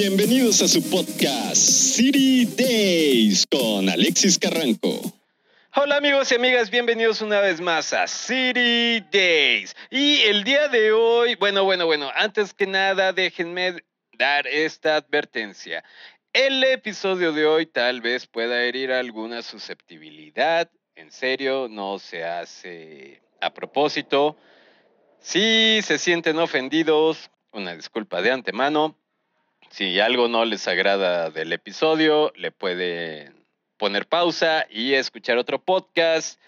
Bienvenidos a su podcast City Days con Alexis Carranco. Hola amigos y amigas, bienvenidos una vez más a City Days. Y el día de hoy, bueno, bueno, bueno, antes que nada déjenme dar esta advertencia. El episodio de hoy tal vez pueda herir alguna susceptibilidad. En serio, no se hace a propósito. Si se sienten ofendidos, una disculpa de antemano. Si algo no les agrada del episodio, le pueden poner pausa y escuchar otro podcast.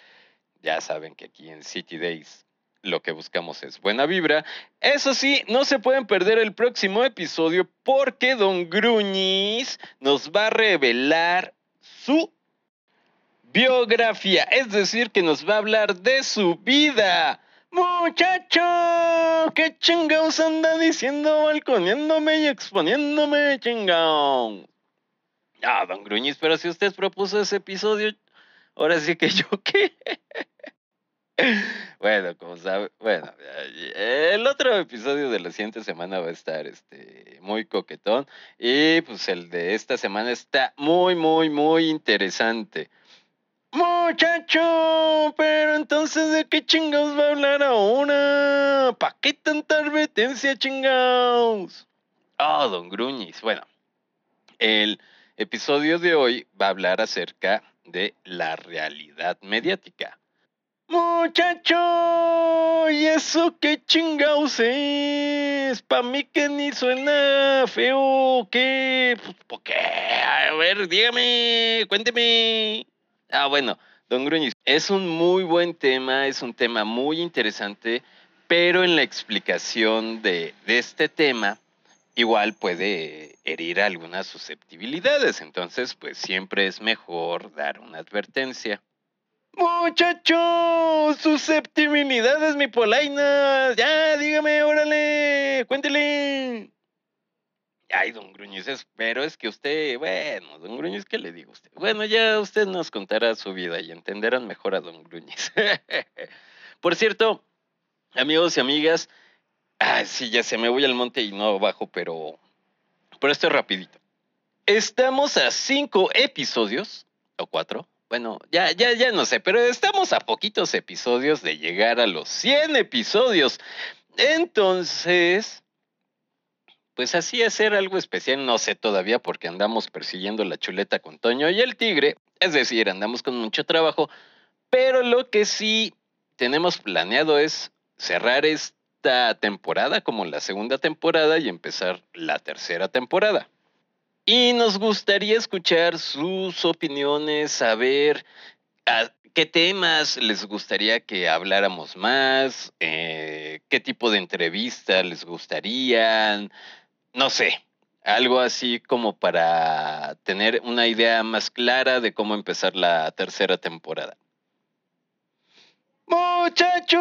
Ya saben que aquí en City Days lo que buscamos es buena vibra. Eso sí, no se pueden perder el próximo episodio porque Don Gruñis nos va a revelar su biografía, es decir, que nos va a hablar de su vida. Muchacho, ¿qué chingados anda diciendo, balconeándome y exponiéndome, chingados? Ah, don Gruñiz, pero si usted propuso ese episodio, ahora sí que yo qué. bueno, como sabe, bueno, el otro episodio de la siguiente semana va a estar este muy coquetón y pues el de esta semana está muy muy muy interesante. Muchacho, pero entonces de qué chingados va a hablar ahora? ¿Para qué tanta advertencia, chingados? Oh, don Gruñis. Bueno, el episodio de hoy va a hablar acerca de la realidad mediática. Muchacho, ¿y eso qué chingados es? Pa' mí que ni suena feo, ¿qué? Pues, ¿Por qué? A ver, dígame, cuénteme. Ah, bueno, don Gruñiz, es un muy buen tema, es un tema muy interesante, pero en la explicación de, este tema igual puede herir algunas susceptibilidades, entonces pues siempre es mejor dar una advertencia. Muchacho, susceptibilidades, mi polaina. Ya, dígame, órale, cuéntele. Ay, don Gruñiz, pero es que usted, bueno, don Gruñiz, ¿qué le digo a usted? Bueno, ya usted nos contará su vida y entenderán mejor a don Gruñiz. Por cierto, amigos y amigas, sí, ya se me voy al monte y no bajo, pero, pero esto es rapidito. Estamos a cinco episodios, o cuatro, bueno, ya, ya, ya no sé, pero estamos a poquitos episodios de llegar a los 100 episodios. Entonces, pues así hacer algo especial, no sé todavía porque andamos persiguiendo la chuleta con Toño y el tigre, es decir, andamos con mucho trabajo, pero lo que sí tenemos planeado es cerrar esta temporada como la segunda temporada y empezar la tercera temporada. Y nos gustaría escuchar sus opiniones, saber a qué temas les gustaría que habláramos más, eh, qué tipo de entrevista les gustarían, no sé, algo así como para tener una idea más clara de cómo empezar la tercera temporada. Muchacho,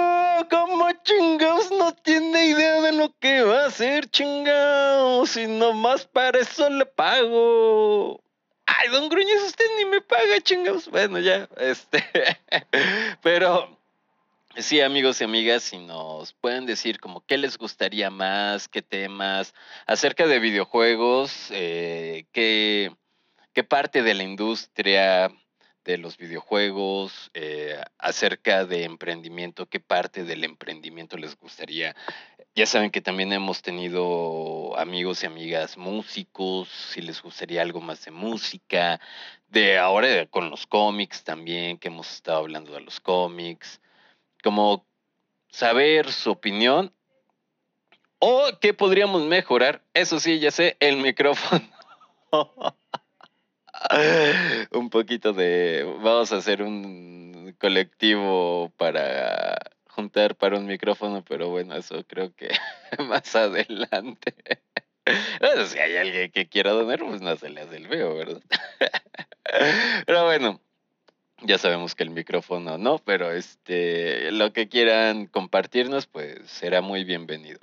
como chingados no tiene idea de lo que va a hacer, chingados, y nomás para eso le pago. Ay, don Gruñez, usted ni me paga, chingados. Bueno, ya, este, pero Sí, amigos y amigas, si nos pueden decir como qué les gustaría más, qué temas, acerca de videojuegos, eh, qué, parte de la industria de los videojuegos, eh, acerca de emprendimiento, qué parte del emprendimiento les gustaría. Ya saben que también hemos tenido amigos y amigas músicos, si les gustaría algo más de música, de ahora con los cómics también, que hemos estado hablando de los cómics como saber su opinión o qué podríamos mejorar. Eso sí, ya sé, el micrófono. un poquito de... Vamos a hacer un colectivo para juntar para un micrófono, pero bueno, eso creo que más adelante. Si hay alguien que quiera donar, pues no se le hace el feo, ¿verdad? Pero bueno, ya sabemos que el micrófono no, pero este, lo que quieran compartirnos, pues será muy bienvenido.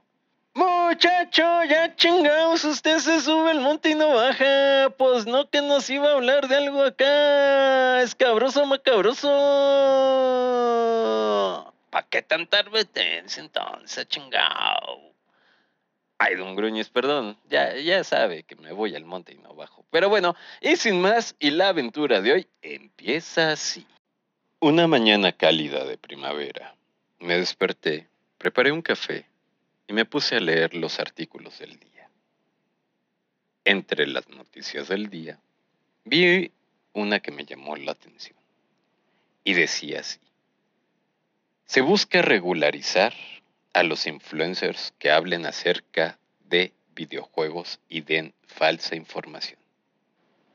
Muchacho, ya chingados, usted se sube el monte y no baja. Pues no que nos iba a hablar de algo acá. Escabroso, macabroso. ¿Para qué tanta advertencia entonces, chingado? Ay, don Gruñes, perdón, ya, ya sabe que me voy al monte y no bajo. Pero bueno, y sin más, y la aventura de hoy empieza así. Una mañana cálida de primavera, me desperté, preparé un café y me puse a leer los artículos del día. Entre las noticias del día, vi una que me llamó la atención y decía así. Se busca regularizar a los influencers que hablen acerca de videojuegos y den falsa información.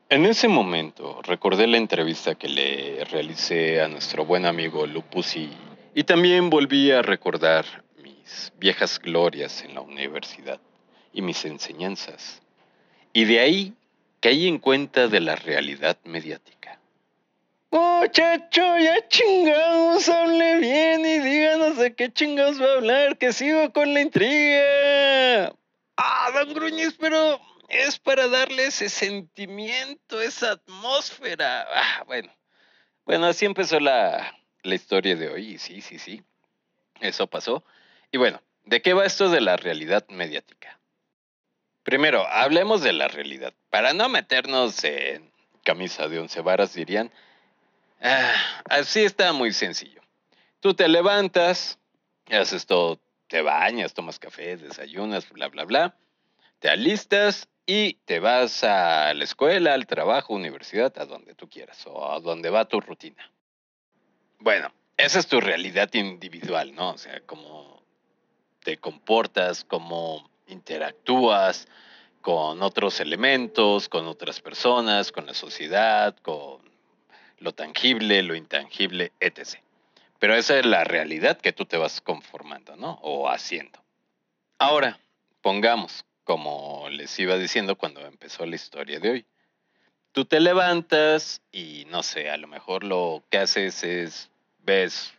En ese momento recordé la entrevista que le realicé a nuestro buen amigo Lupus y, y también volví a recordar mis viejas glorias en la universidad y mis enseñanzas. Y de ahí caí en cuenta de la realidad mediática. Muchacho, ya chingados, hable bien y díganos de qué chingados va a hablar, que sigo con la intriga. Ah, don Gruñiz, pero es para darle ese sentimiento, esa atmósfera. Ah, bueno. Bueno, así empezó la, la historia de hoy. Sí, sí, sí. Eso pasó. Y bueno, ¿de qué va esto de la realidad mediática? Primero, hablemos de la realidad. Para no meternos en camisa de once varas, dirían, Ah, así está muy sencillo. Tú te levantas, haces todo, te bañas, tomas café, desayunas, bla, bla, bla, te alistas y te vas a la escuela, al trabajo, universidad, a donde tú quieras o a donde va tu rutina. Bueno, esa es tu realidad individual, ¿no? O sea, cómo te comportas, cómo interactúas con otros elementos, con otras personas, con la sociedad, con lo tangible, lo intangible, etc. Pero esa es la realidad que tú te vas conformando, ¿no? O haciendo. Ahora, pongamos, como les iba diciendo cuando empezó la historia de hoy, tú te levantas y no sé, a lo mejor lo que haces es ves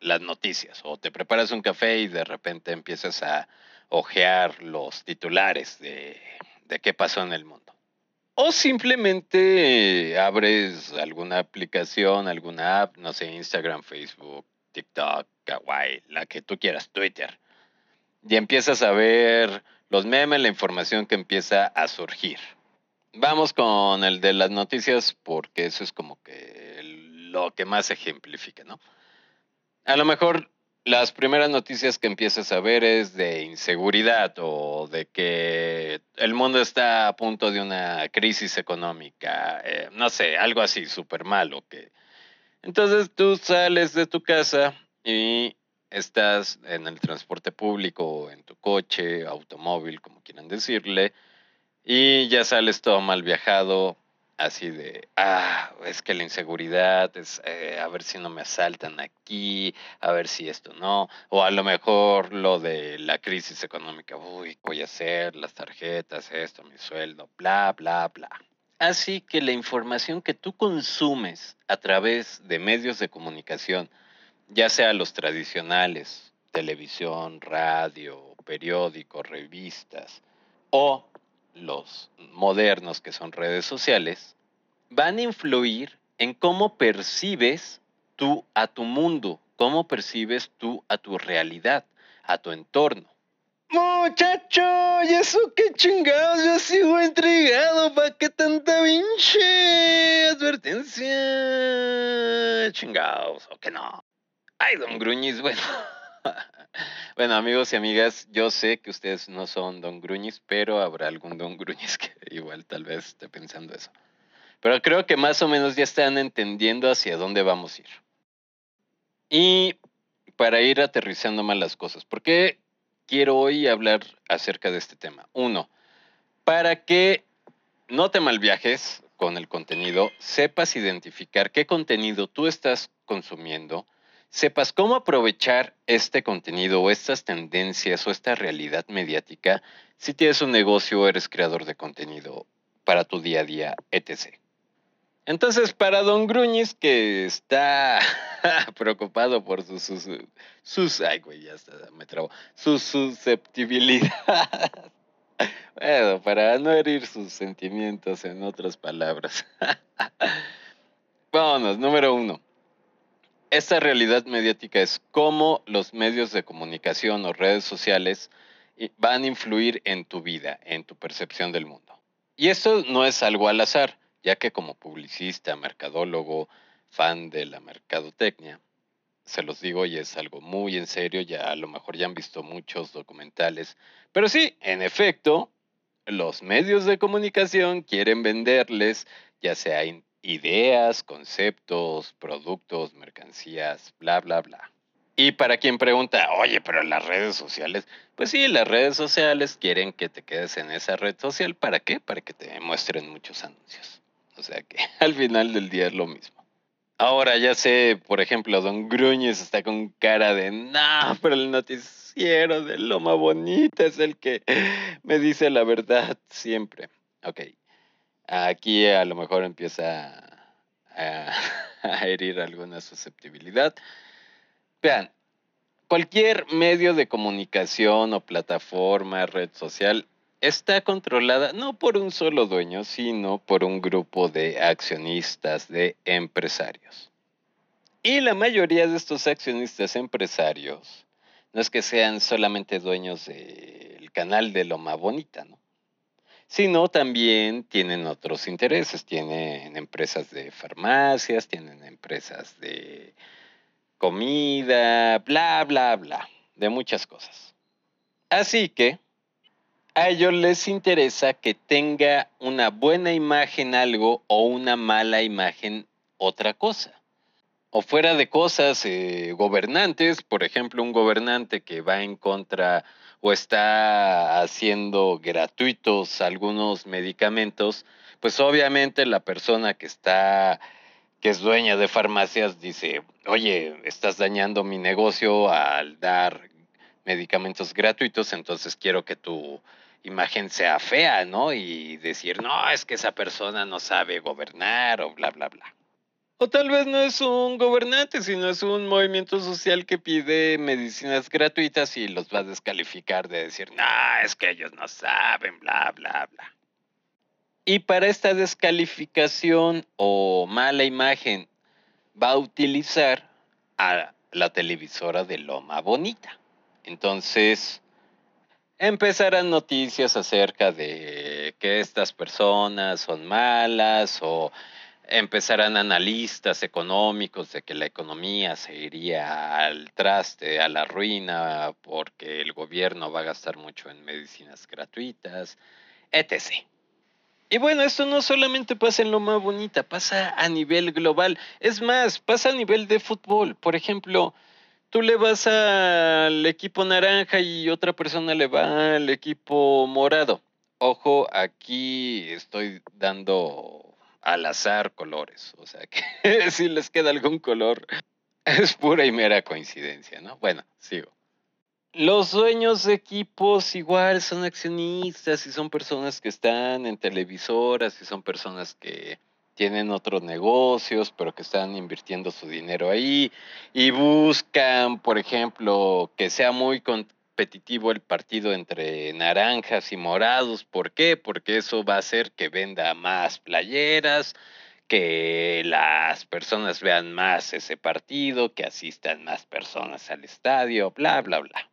las noticias o te preparas un café y de repente empiezas a ojear los titulares de, de qué pasó en el mundo. O simplemente abres alguna aplicación, alguna app, no sé, Instagram, Facebook, TikTok, Kawaii, la que tú quieras, Twitter. Y empiezas a ver los memes, la información que empieza a surgir. Vamos con el de las noticias porque eso es como que lo que más ejemplifica, ¿no? A lo mejor las primeras noticias que empiezas a ver es de inseguridad o de que el mundo está a punto de una crisis económica, eh, no sé, algo así súper malo. Que... Entonces tú sales de tu casa y estás en el transporte público, en tu coche, automóvil, como quieran decirle, y ya sales todo mal viajado, así de, ah, es que la inseguridad es, eh, a ver si no me asaltan aquí, a ver si esto no, o a lo mejor lo de la crisis económica, uy, voy a hacer las tarjetas, esto, mi sueldo, bla, bla, bla. Así que la información que tú consumes a través de medios de comunicación, ya sea los tradicionales, televisión, radio, periódicos, revistas, o los modernos que son redes sociales, van a influir en cómo percibes tú a tu mundo, cómo percibes tú a tu realidad, a tu entorno. Muchacho, ¿y eso qué chingados? Yo sigo intrigado, ¿para qué tanta pinche advertencia? Chingados, o que no. Ay, don Gruñis, bueno. Bueno, amigos y amigas, yo sé que ustedes no son Don Gruñis, pero habrá algún Don Gruñis que igual tal vez esté pensando eso. Pero creo que más o menos ya están entendiendo hacia dónde vamos a ir. Y para ir aterrizando más las cosas, ¿por qué quiero hoy hablar acerca de este tema? Uno, para que no te malviajes con el contenido, sepas identificar qué contenido tú estás consumiendo, sepas cómo aprovechar este contenido o estas tendencias o esta realidad mediática si tienes un negocio o eres creador de contenido para tu día a día, etc. Entonces, para Don Gruñis, que está preocupado por sus, sus, sus, ay, güey, ya está, me bueno, para no herir sus sentimientos, en otras palabras. Vámonos, número uno esta realidad mediática es cómo los medios de comunicación o redes sociales van a influir en tu vida, en tu percepción del mundo. Y esto no es algo al azar, ya que como publicista, mercadólogo, fan de la mercadotecnia, se los digo y es algo muy en serio, ya a lo mejor ya han visto muchos documentales, pero sí, en efecto, los medios de comunicación quieren venderles ya sea ideas, conceptos, productos, mercancías, bla, bla, bla. Y para quien pregunta, oye, pero las redes sociales, pues sí, las redes sociales quieren que te quedes en esa red social. ¿Para qué? Para que te muestren muchos anuncios. O sea que al final del día es lo mismo. Ahora ya sé, por ejemplo, Don Gruñez está con cara de, no, pero el noticiero de Loma Bonita es el que me dice la verdad siempre. Ok, aquí a lo mejor empieza a, a herir alguna susceptibilidad. Vean, cualquier medio de comunicación o plataforma, red social, está controlada no por un solo dueño, sino por un grupo de accionistas, de empresarios. Y la mayoría de estos accionistas empresarios no es que sean solamente dueños del canal de Loma Bonita, ¿no? sino también tienen otros intereses, tienen empresas de farmacias, tienen empresas de comida, bla, bla, bla, de muchas cosas. Así que a ellos les interesa que tenga una buena imagen algo o una mala imagen otra cosa. O fuera de cosas, eh, gobernantes, por ejemplo, un gobernante que va en contra o está haciendo gratuitos algunos medicamentos, pues obviamente la persona que está que es dueña de farmacias, dice, oye, estás dañando mi negocio al dar medicamentos gratuitos, entonces quiero que tu imagen sea fea, ¿no? Y decir, no, es que esa persona no sabe gobernar o bla, bla, bla. O tal vez no es un gobernante, sino es un movimiento social que pide medicinas gratuitas y los va a descalificar de decir, no, es que ellos no saben, bla, bla, bla. Y para esta descalificación o mala imagen va a utilizar a la televisora de Loma Bonita. Entonces, empezarán noticias acerca de que estas personas son malas o empezarán analistas económicos de que la economía se iría al traste, a la ruina, porque el gobierno va a gastar mucho en medicinas gratuitas, etc. Y bueno, esto no solamente pasa en lo más bonita, pasa a nivel global. Es más, pasa a nivel de fútbol. Por ejemplo, tú le vas al equipo naranja y otra persona le va al equipo morado. Ojo, aquí estoy dando al azar colores. O sea que si les queda algún color, es pura y mera coincidencia, ¿no? Bueno, sigo. Los dueños de equipos igual son accionistas y son personas que están en televisoras y son personas que tienen otros negocios, pero que están invirtiendo su dinero ahí y buscan, por ejemplo, que sea muy competitivo el partido entre naranjas y morados. ¿Por qué? Porque eso va a hacer que venda más playeras, que las personas vean más ese partido, que asistan más personas al estadio, bla, bla, bla.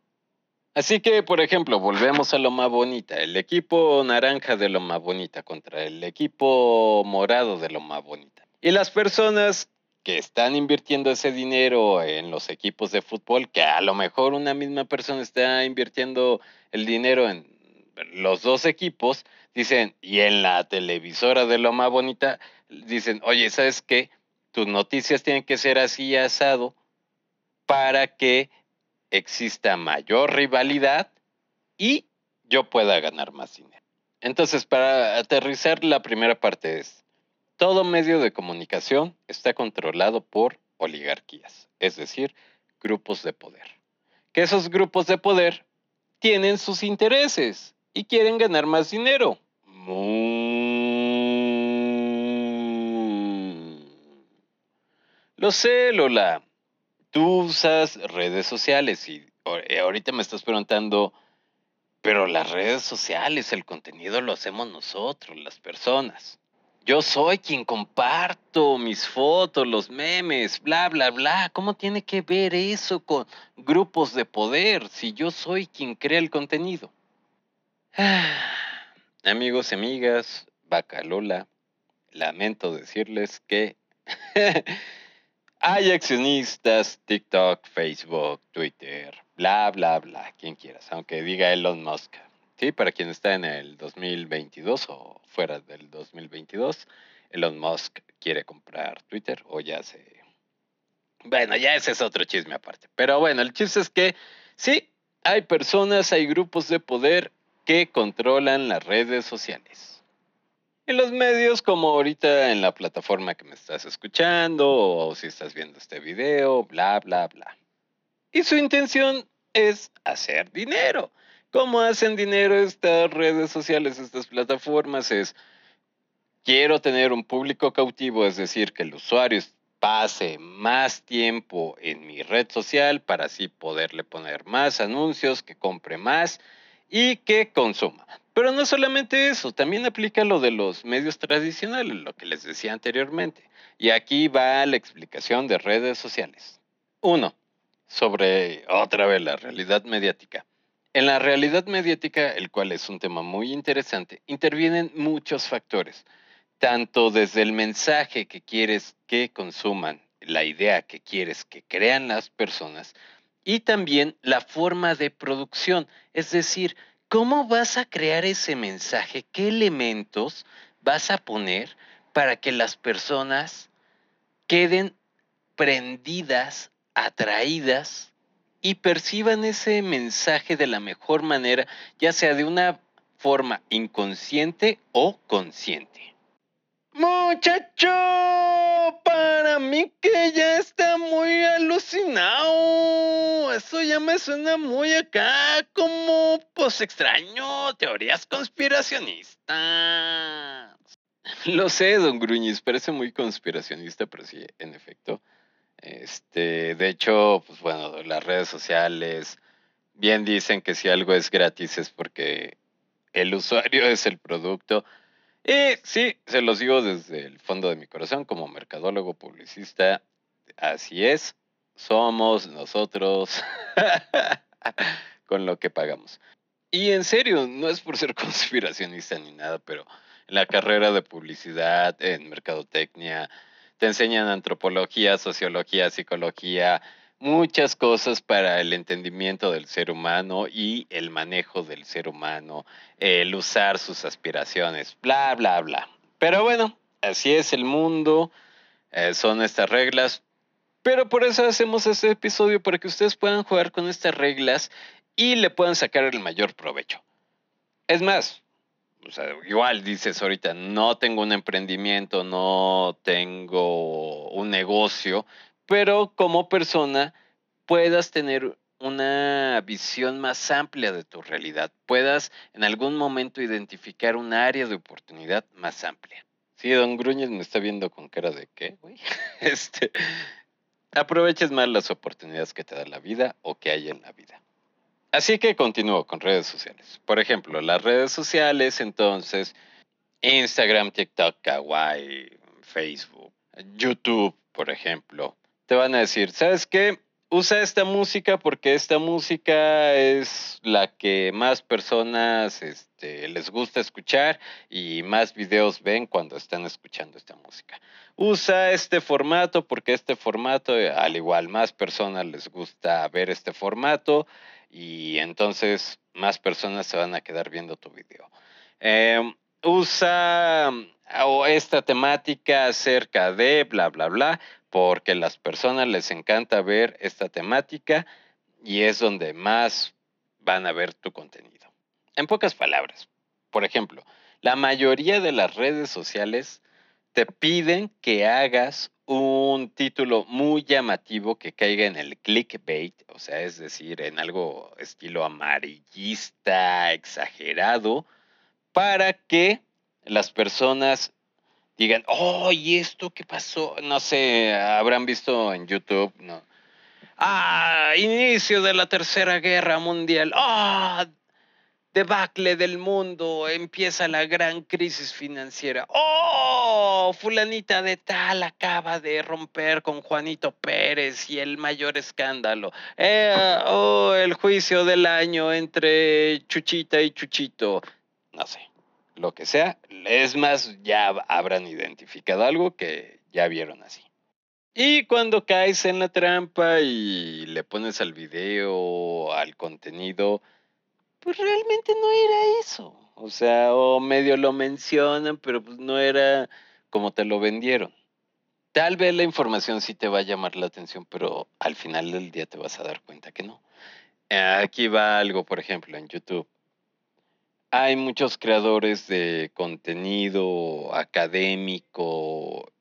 Así que, por ejemplo, volvemos a lo más bonita. El equipo naranja de lo más bonita contra el equipo morado de lo más bonita. Y las personas que están invirtiendo ese dinero en los equipos de fútbol, que a lo mejor una misma persona está invirtiendo el dinero en los dos equipos, dicen, y en la televisora de lo más bonita, dicen, oye, ¿sabes qué? Tus noticias tienen que ser así asado para que exista mayor rivalidad y yo pueda ganar más dinero. Entonces, para aterrizar, la primera parte es, todo medio de comunicación está controlado por oligarquías, es decir, grupos de poder. Que esos grupos de poder tienen sus intereses y quieren ganar más dinero. Lo sé, Lola tú usas redes sociales y eh, ahorita me estás preguntando, pero las redes sociales, el contenido lo hacemos nosotros, las personas. Yo soy quien comparto mis fotos, los memes, bla, bla, bla. ¿Cómo tiene que ver eso con grupos de poder si yo soy quien crea el contenido? Amigos y amigas, Bacalola, lamento decirles que hay accionistas, TikTok, Facebook, Twitter, bla, bla, bla, quien quieras, aunque diga Elon Musk. Sí, para quien está en el 2022 o fuera del 2022, Elon Musk quiere comprar Twitter o ya se... Bueno, ya ese es otro chisme aparte. Pero bueno, el chiste es que sí, hay personas, hay grupos de poder que controlan las redes sociales. En los medios, como ahorita en la plataforma que me estás escuchando, o si estás viendo este video, bla, bla, bla. Y su intención es hacer dinero. ¿Cómo hacen dinero estas redes sociales, estas plataformas? Es, quiero tener un público cautivo, es decir, que el usuario pase más tiempo en mi red social para así poderle poner más anuncios, que compre más y que consuma. Pero no solamente eso, también aplica lo de los medios tradicionales, lo que les decía anteriormente. Y aquí va la explicación de redes sociales. Uno, sobre otra vez la realidad mediática. En la realidad mediática, el cual es un tema muy interesante, intervienen muchos factores, tanto desde el mensaje que quieres que consuman, la idea que quieres que crean las personas, y también la forma de producción, es decir, cómo vas a crear ese mensaje, qué elementos vas a poner para que las personas queden prendidas, atraídas y perciban ese mensaje de la mejor manera, ya sea de una forma inconsciente o consciente. Muchacho, para mí que ya está muy alucinado. Eso ya me suena muy acá como, pues extraño, teorías conspiracionistas. Lo sé, don Gruñiz, parece muy conspiracionista, pero sí, en efecto. Este, de hecho, pues bueno, las redes sociales bien dicen que si algo es gratis es porque el usuario es el producto y sí, se los digo desde el fondo de mi corazón como mercadólogo publicista. Así es, somos nosotros con lo que pagamos. Y en serio, no es por ser conspiracionista ni nada, pero la carrera de publicidad, en mercadotecnia, te enseñan antropología, sociología, psicología, muchas cosas para el entendimiento del ser humano y el manejo del ser humano, el usar sus aspiraciones, bla, bla, bla. Pero bueno, así es el mundo, eh, son estas reglas, pero por eso hacemos este episodio, para que ustedes puedan jugar con estas reglas y le puedan sacar el mayor provecho. Es más, igual dices ahorita, no tengo un emprendimiento, no tengo un negocio, pero como persona puedas tener una visión más amplia de tu realidad, puedas en algún momento identificar un área de oportunidad más amplia. Sí, don Gruñez me está viendo con cara de qué. Este, aproveches más las oportunidades que te da la vida o que hay en la vida. Así que continúo con redes sociales. Por ejemplo, las redes sociales, entonces, Instagram, TikTok, Kawaii, Facebook, YouTube, por ejemplo, te van a decir, ¿sabes qué? Usa esta música porque esta música es la que más personas este, les gusta escuchar y más videos ven cuando están escuchando esta música. Usa este formato porque este formato, al igual, más personas les gusta ver este formato y entonces más personas se van a quedar viendo tu video. Em, usa esta temática acerca de bla, bla, bla, porque las personas les encanta ver esta temática y es donde más van a ver tu contenido. En pocas palabras, por ejemplo, la mayoría de las redes sociales te piden que hagas un título muy llamativo que caiga en el clickbait, o sea, es decir, en algo estilo amarillista, exagerado, para que las personas digan, oh, ¿y esto qué pasó? No sé, habrán visto en YouTube, ¿no? Ah, inicio de la Tercera Guerra Mundial. Ah, debacle del mundo, empieza la gran crisis financiera. ¡Oh! Fulanita de tal acaba de romper con Juanito Pérez y el mayor escándalo. Eh, ¡Oh! El juicio del año entre Chuchita y Chuchito. no sé, lo que sea. Es más, ya habrán identificado algo que ya vieron así. Y cuando caes en la trampa y le pones al video, al contenido, pues realmente no era eso. O sea, o medio lo mencionan, pero pues no era como te lo vendieron. Tal vez la información sí te va a llamar la atención, pero al final del día te vas a dar cuenta que no. Aquí va algo, por ejemplo, en YouTube. Hay muchos creadores de contenido académico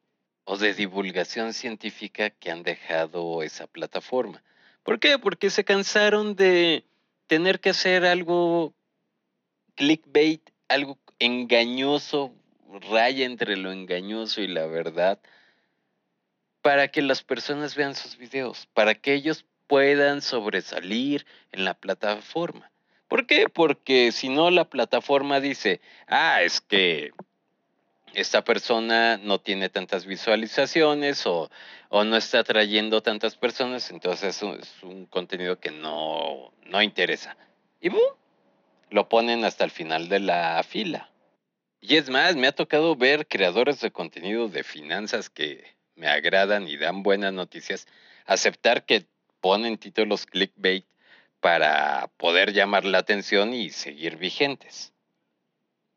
o de divulgación científica que han dejado esa plataforma. ¿Por qué? Porque se cansaron de tener que hacer algo clickbait, algo engañoso, raya entre lo engañoso y la verdad, para que las personas vean sus videos, para que ellos puedan sobresalir en la plataforma. ¿Por qué? Porque si no la plataforma dice, ah, es que esta persona no tiene tantas visualizaciones o, no está trayendo tantas personas, entonces es un, contenido que no, no interesa. Y lo ponen hasta el final de la fila. Y es más, me ha tocado ver creadores de contenido de finanzas que me agradan y dan buenas noticias, aceptar que ponen títulos clickbait para poder llamar la atención y seguir vigentes.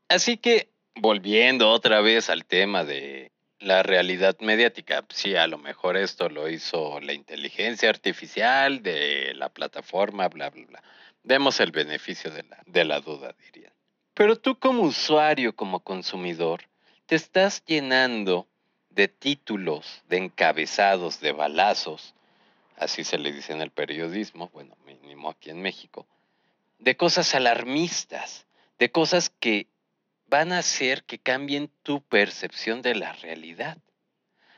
Así que volviendo otra vez al tema de la realidad mediática, sí, a lo mejor esto lo hizo la inteligencia artificial de la plataforma, bla, bla, bla. Demos el beneficio de la, de la duda, dirían. Pero tú como usuario, como consumidor, te estás llenando de títulos, de encabezados, de balazos, así se le dice en el periodismo, bueno, mínimo aquí en México, de cosas alarmistas, de cosas que van a hacer que cambien tu percepción de la realidad.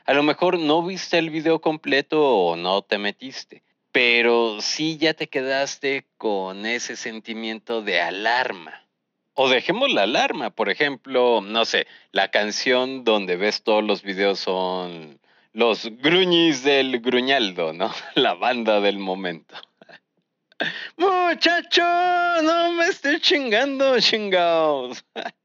A lo mejor no viste el video completo o no te metiste, pero sí ya te quedaste con ese sentimiento de alarma. O dejemos la alarma, por ejemplo, no sé, la canción donde ves todos los videos son los gruñis del gruñaldo, ¿no? La banda del momento. Muchacho, no me estés chingando, chingados.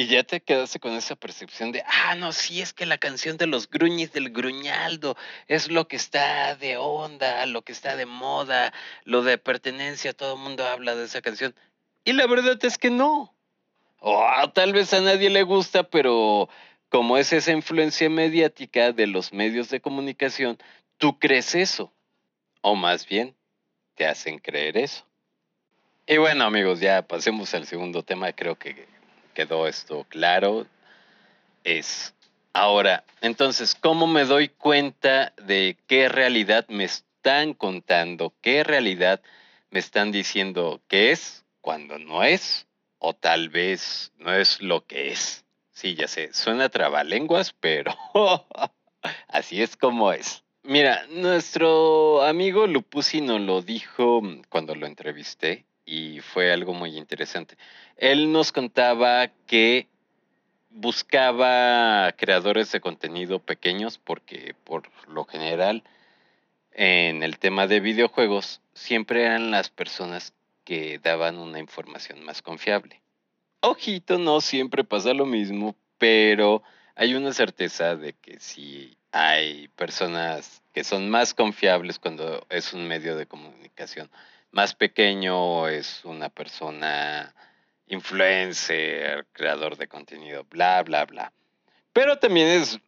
Y ya te quedaste con esa percepción de, ah, no, sí, es que la canción de los gruñis del gruñaldo es lo que está de onda, lo que está de moda, lo de pertenencia, todo el mundo habla de esa canción. Y la verdad es que no. O tal vez a nadie le gusta, pero como es esa influencia mediática de los medios de comunicación, tú crees eso. O más bien, te hacen creer eso. Y bueno, amigos, ya pasemos al segundo tema, creo que quedó esto claro, es ahora, entonces, ¿cómo me doy cuenta de qué realidad me están contando? ¿Qué realidad me están diciendo que es cuando no es? O tal vez no es lo que es. Sí, ya sé, suena trabalenguas, pero así es como es. Mira, nuestro amigo Lupusi nos lo dijo cuando lo entrevisté y fue algo muy interesante. Él nos contaba que buscaba creadores de contenido pequeños porque por lo general en el tema de videojuegos siempre eran las personas que daban una información más confiable. Ojito, no siempre pasa lo mismo, pero hay una certeza de que si hay personas que son más confiables cuando es un medio de comunicación más pequeño es una persona influencer, creador de contenido, bla, bla, bla. Pero también es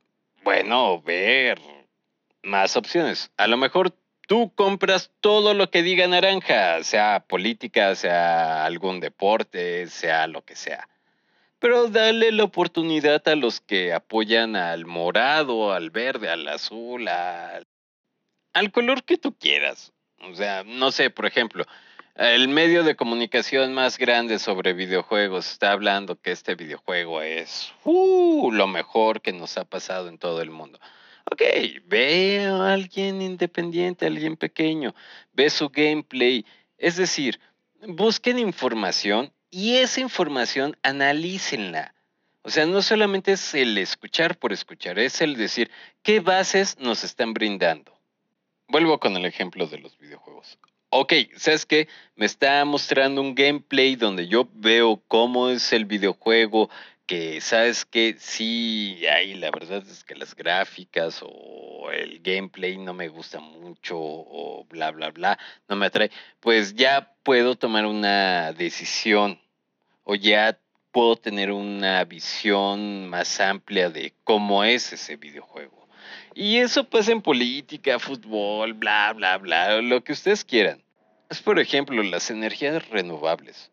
bueno ver más opciones. A lo mejor tú compras todo lo que diga naranja, sea política, sea algún deporte, sea lo que sea. Pero dale la oportunidad a los que apoyan al morado, al verde, al azul, al, al color que tú quieras. O sea, no sé, por ejemplo, el medio de comunicación más grande sobre videojuegos está hablando que este videojuego es uh, lo mejor que nos ha pasado en todo el mundo. Ok, ve a alguien independiente, alguien pequeño, ve su gameplay. Es decir, busquen información y esa información analícenla. O sea, no solamente es el escuchar por escuchar, es el decir qué bases nos están brindando. Vuelvo con el ejemplo de los videojuegos. ok, ¿sabes qué? Me está mostrando un gameplay donde yo veo cómo es el videojuego, que sabes que sí, ahí la verdad es que las gráficas o el gameplay no me gusta mucho o bla, bla, bla, no me atrae, pues ya puedo tomar una decisión o ya puedo tener una visión más amplia de cómo es ese videojuego. Y eso pues en política, fútbol, bla, bla, bla, lo que ustedes quieran. Es por ejemplo las energías renovables.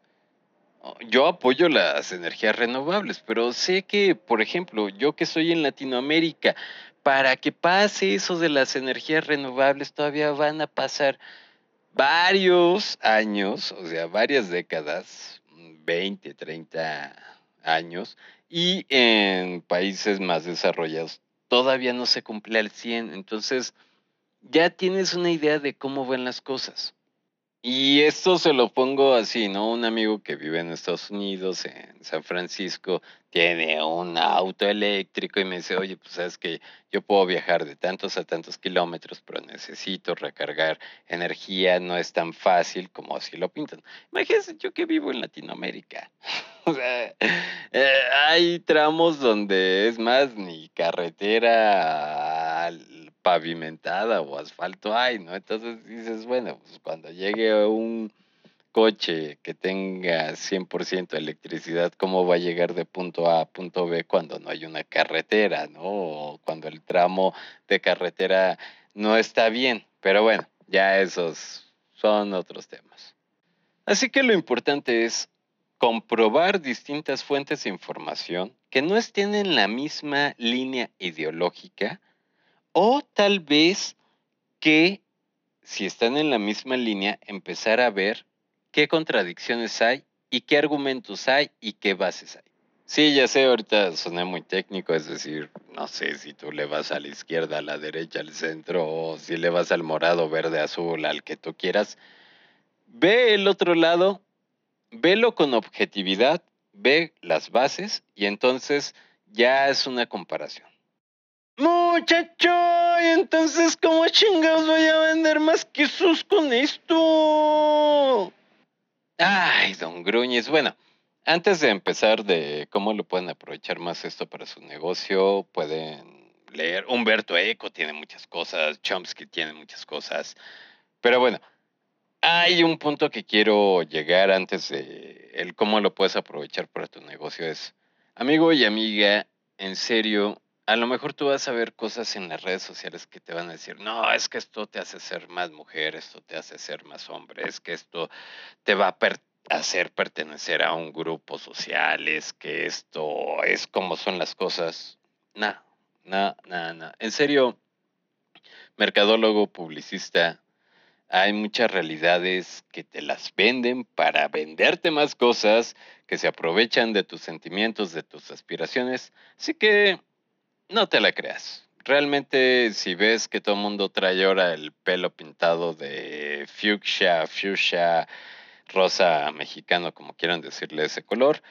Yo apoyo las energías renovables, pero sé que, por ejemplo, yo que estoy en Latinoamérica, para que pase eso de las energías renovables todavía van a pasar varios años, o sea, varias décadas, 20, 30 años, y en países más desarrollados todavía no se cumple al 100, entonces ya tienes una idea de cómo van las cosas. Y esto se lo pongo así, ¿no? Un amigo que vive en Estados Unidos, en San Francisco, tiene un auto eléctrico y me dice, oye, pues sabes que yo puedo viajar de tantos a tantos kilómetros, pero necesito recargar energía, no es tan fácil como así lo pintan. Imagínense yo que vivo en Latinoamérica. o sea, eh, hay tramos donde es más ni carretera pavimentada o asfalto hay, ¿no? Entonces dices, bueno, pues cuando llegue un coche que tenga 100% electricidad, ¿cómo va a llegar de punto A a punto B cuando no hay una carretera, ¿no? O cuando el tramo de carretera no está bien. Pero bueno, ya esos son otros temas. Así que lo importante es comprobar distintas fuentes de información que no estén en la misma línea ideológica o tal vez que, si están en la misma línea, empezar a ver qué contradicciones hay y qué argumentos hay y qué bases hay. Sí, ya sé, ahorita soné muy técnico, es decir, no sé si tú le vas a la izquierda, a la derecha, al centro, o si le vas al morado, verde, azul, al que tú quieras. Ve el otro lado, velo con objetividad, ve las bases y entonces ya es una comparación. Muchacho, y entonces, ¿cómo chingados voy a vender más quesos con esto? Ay, don Gruñez. Bueno, antes de empezar de cómo lo pueden aprovechar más esto para su negocio, pueden leer. Humberto Eco tiene muchas cosas, Chomsky tiene muchas cosas. Pero bueno, hay un punto que quiero llegar antes de el cómo lo puedes aprovechar para tu negocio. Es, amigo y amiga, en serio, a lo mejor tú vas a ver cosas en las redes sociales que te van a decir, no, es que esto te hace ser más mujer, esto te hace ser más hombre, es que esto te va a hacer pertenecer a un grupo social, es que esto es como son las cosas. No, no, no, no. En serio, mercadólogo, publicista, hay muchas realidades que te las venden para venderte más cosas, que se aprovechan de tus sentimientos, de tus aspiraciones. Así que no te la creas. Realmente, si ves que todo el mundo trae ahora el pelo pintado de fuchsia, fuchsia, rosa mexicano, como quieran decirle ese color,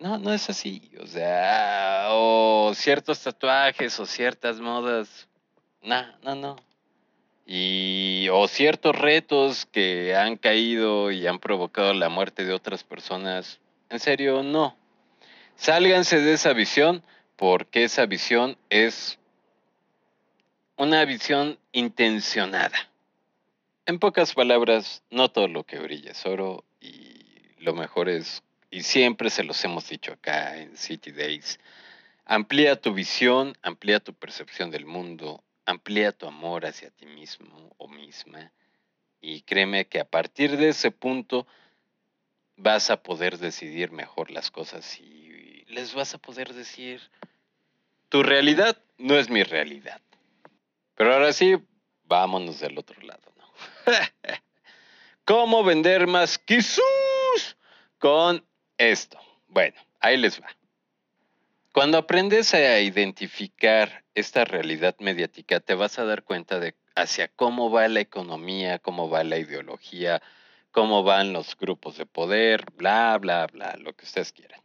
no, no es así. O sea, o ciertos tatuajes o ciertas modas, no, no, no. Y, o ciertos retos que han caído y han provocado la muerte de otras personas, en serio, no. Sálganse de esa visión porque esa visión es una visión intencionada. En pocas palabras, no todo lo que brilla es oro y lo mejor es, y siempre se los hemos dicho acá en City Days, amplía tu visión, amplía tu percepción del mundo, amplía tu amor hacia ti mismo o misma y créeme que a partir de ese punto vas a poder decidir mejor las cosas y les vas a poder decir, tu realidad no es mi realidad. Pero ahora sí, vámonos del otro lado, ¿no? ¿Cómo vender más Jesús con esto? Bueno, ahí les va. Cuando aprendes a identificar esta realidad mediática, te vas a dar cuenta de hacia cómo va la economía, cómo va la ideología, cómo van los grupos de poder, bla, bla, bla, lo que ustedes quieran.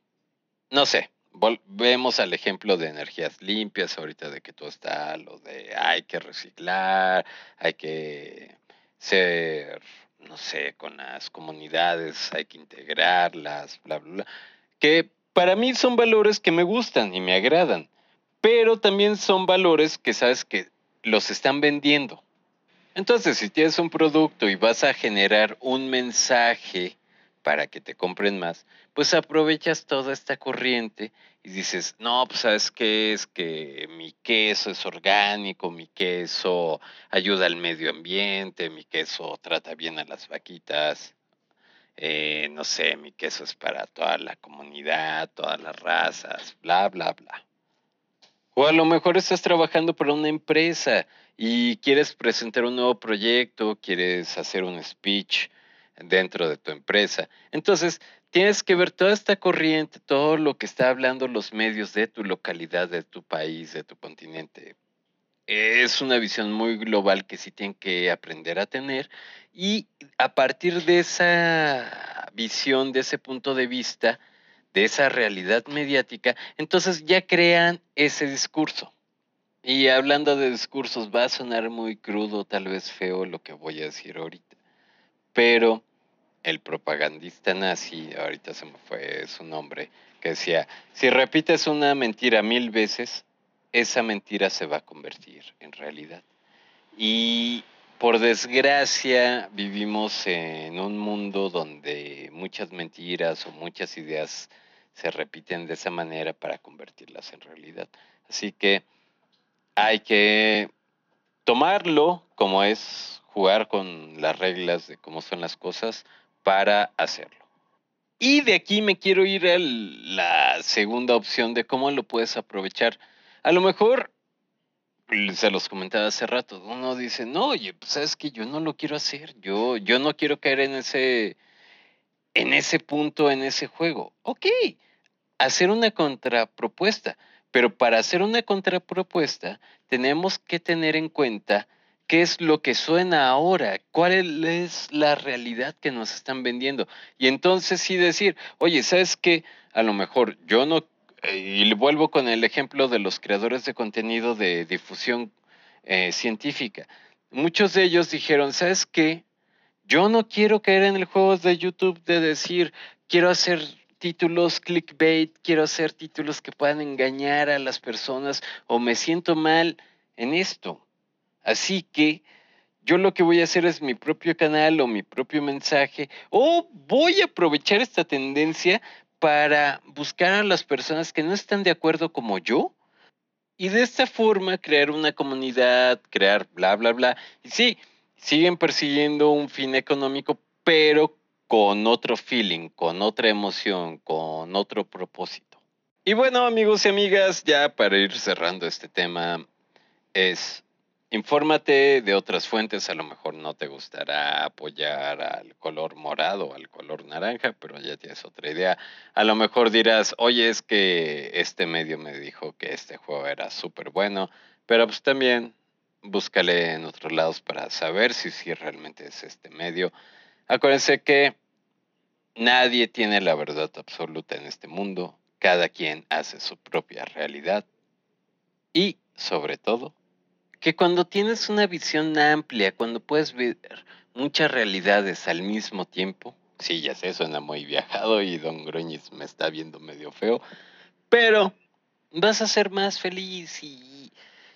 No sé, volvemos al ejemplo de energías limpias, ahorita de que todo está lo de hay que reciclar, hay que ser, no sé, con las comunidades, hay que integrarlas, bla, bla, bla. Que para mí son valores que me gustan y me agradan, pero también son valores que sabes que los están vendiendo. Entonces, si tienes un producto y vas a generar un mensaje para que te compren más, pues aprovechas toda esta corriente y dices, no, pues sabes qué es que mi queso es orgánico, mi queso ayuda al medio ambiente, mi queso trata bien a las vaquitas, eh, no sé, mi queso es para toda la comunidad, todas las razas, bla, bla, bla. O a lo mejor estás trabajando para una empresa y quieres presentar un nuevo proyecto, quieres hacer un speech dentro de tu empresa. Entonces, tienes que ver toda esta corriente, todo lo que está hablando los medios de tu localidad, de tu país, de tu continente. Es una visión muy global que sí tienen que aprender a tener y a partir de esa visión, de ese punto de vista, de esa realidad mediática, entonces ya crean ese discurso. Y hablando de discursos, va a sonar muy crudo, tal vez feo lo que voy a decir ahorita, pero el propagandista nazi, ahorita se me fue su nombre, que decía, si repites una mentira mil veces, esa mentira se va a convertir en realidad. Y por desgracia vivimos en un mundo donde muchas mentiras o muchas ideas se repiten de esa manera para convertirlas en realidad. Así que hay que tomarlo como es jugar con las reglas de cómo son las cosas, para hacerlo. Y de aquí me quiero ir a la segunda opción de cómo lo puedes aprovechar. A lo mejor, se los comentaba hace rato, uno dice, no, oye, pues sabes que yo no lo quiero hacer, yo, yo no quiero caer en ese, en ese punto, en ese juego. Ok, hacer una contrapropuesta, pero para hacer una contrapropuesta tenemos que tener en cuenta qué es lo que suena ahora, cuál es la realidad que nos están vendiendo. Y entonces sí decir, oye, ¿sabes qué? A lo mejor yo no, eh, y vuelvo con el ejemplo de los creadores de contenido de difusión eh, científica. Muchos de ellos dijeron, ¿sabes qué? Yo no quiero caer en el juego de YouTube de decir, quiero hacer títulos clickbait, quiero hacer títulos que puedan engañar a las personas o me siento mal en esto. Así que yo lo que voy a hacer es mi propio canal o mi propio mensaje o voy a aprovechar esta tendencia para buscar a las personas que no están de acuerdo como yo y de esta forma crear una comunidad, crear bla, bla, bla. Y sí, siguen persiguiendo un fin económico, pero con otro feeling, con otra emoción, con otro propósito. Y bueno, amigos y amigas, ya para ir cerrando este tema, es Infórmate de otras fuentes, a lo mejor no te gustará apoyar al color morado al color naranja, pero ya tienes otra idea. A lo mejor dirás, oye, es que este medio me dijo que este juego era súper bueno, pero pues también búscale en otros lados para saber si, si realmente es este medio. Acuérdense que nadie tiene la verdad absoluta en este mundo, cada quien hace su propia realidad y, sobre todo, que cuando tienes una visión amplia, cuando puedes ver muchas realidades al mismo tiempo, sí, ya sé, suena muy viajado y Don Gruñiz me está viendo medio feo, pero vas a ser más feliz y,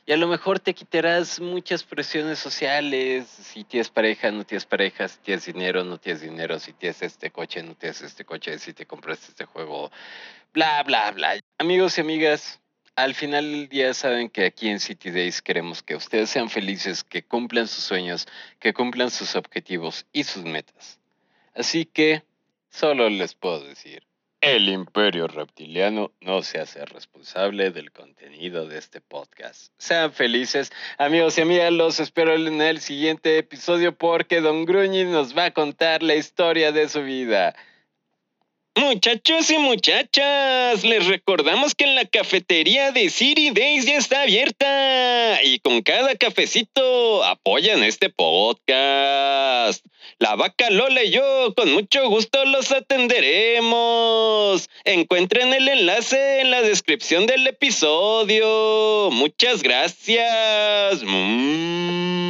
y, a lo mejor te quitarás muchas presiones sociales, si tienes pareja, no tienes pareja, si tienes dinero, no tienes dinero, si tienes este coche, no tienes este coche, si te compraste este juego, bla, bla, bla. Amigos y amigas, al final del día saben que aquí en City Days queremos que ustedes sean felices, que cumplan sus sueños, que cumplan sus objetivos y sus metas. Así que solo les puedo decir, el imperio reptiliano no se hace responsable del contenido de este podcast. Sean felices, amigos y amigas, los espero en el siguiente episodio porque Don Gruñi nos va a contar la historia de su vida. Muchachos y muchachas, les recordamos que la cafetería de City Days ya está abierta y con cada cafecito apoyan este podcast. La vaca Lola y yo con mucho gusto los atenderemos. Encuentren el enlace en la descripción del episodio. Muchas gracias. Mm.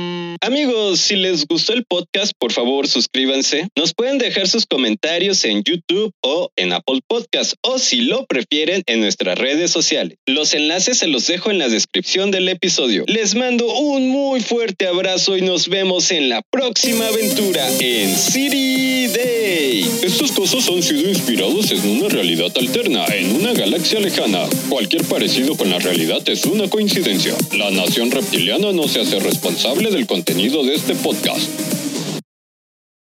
Amigos, si les gustó el podcast, por favor suscríbanse. Nos pueden dejar sus comentarios en YouTube o en Apple Podcast o si lo prefieren en nuestras redes sociales. Los enlaces se los dejo en la descripción del episodio. Les mando un muy fuerte abrazo y nos vemos en la próxima aventura en City Day. Estos cosas han sido inspirados en una realidad alterna, en una galaxia lejana. Cualquier parecido con la realidad es una coincidencia. La nación reptiliana no se hace responsable del contenido de este podcast.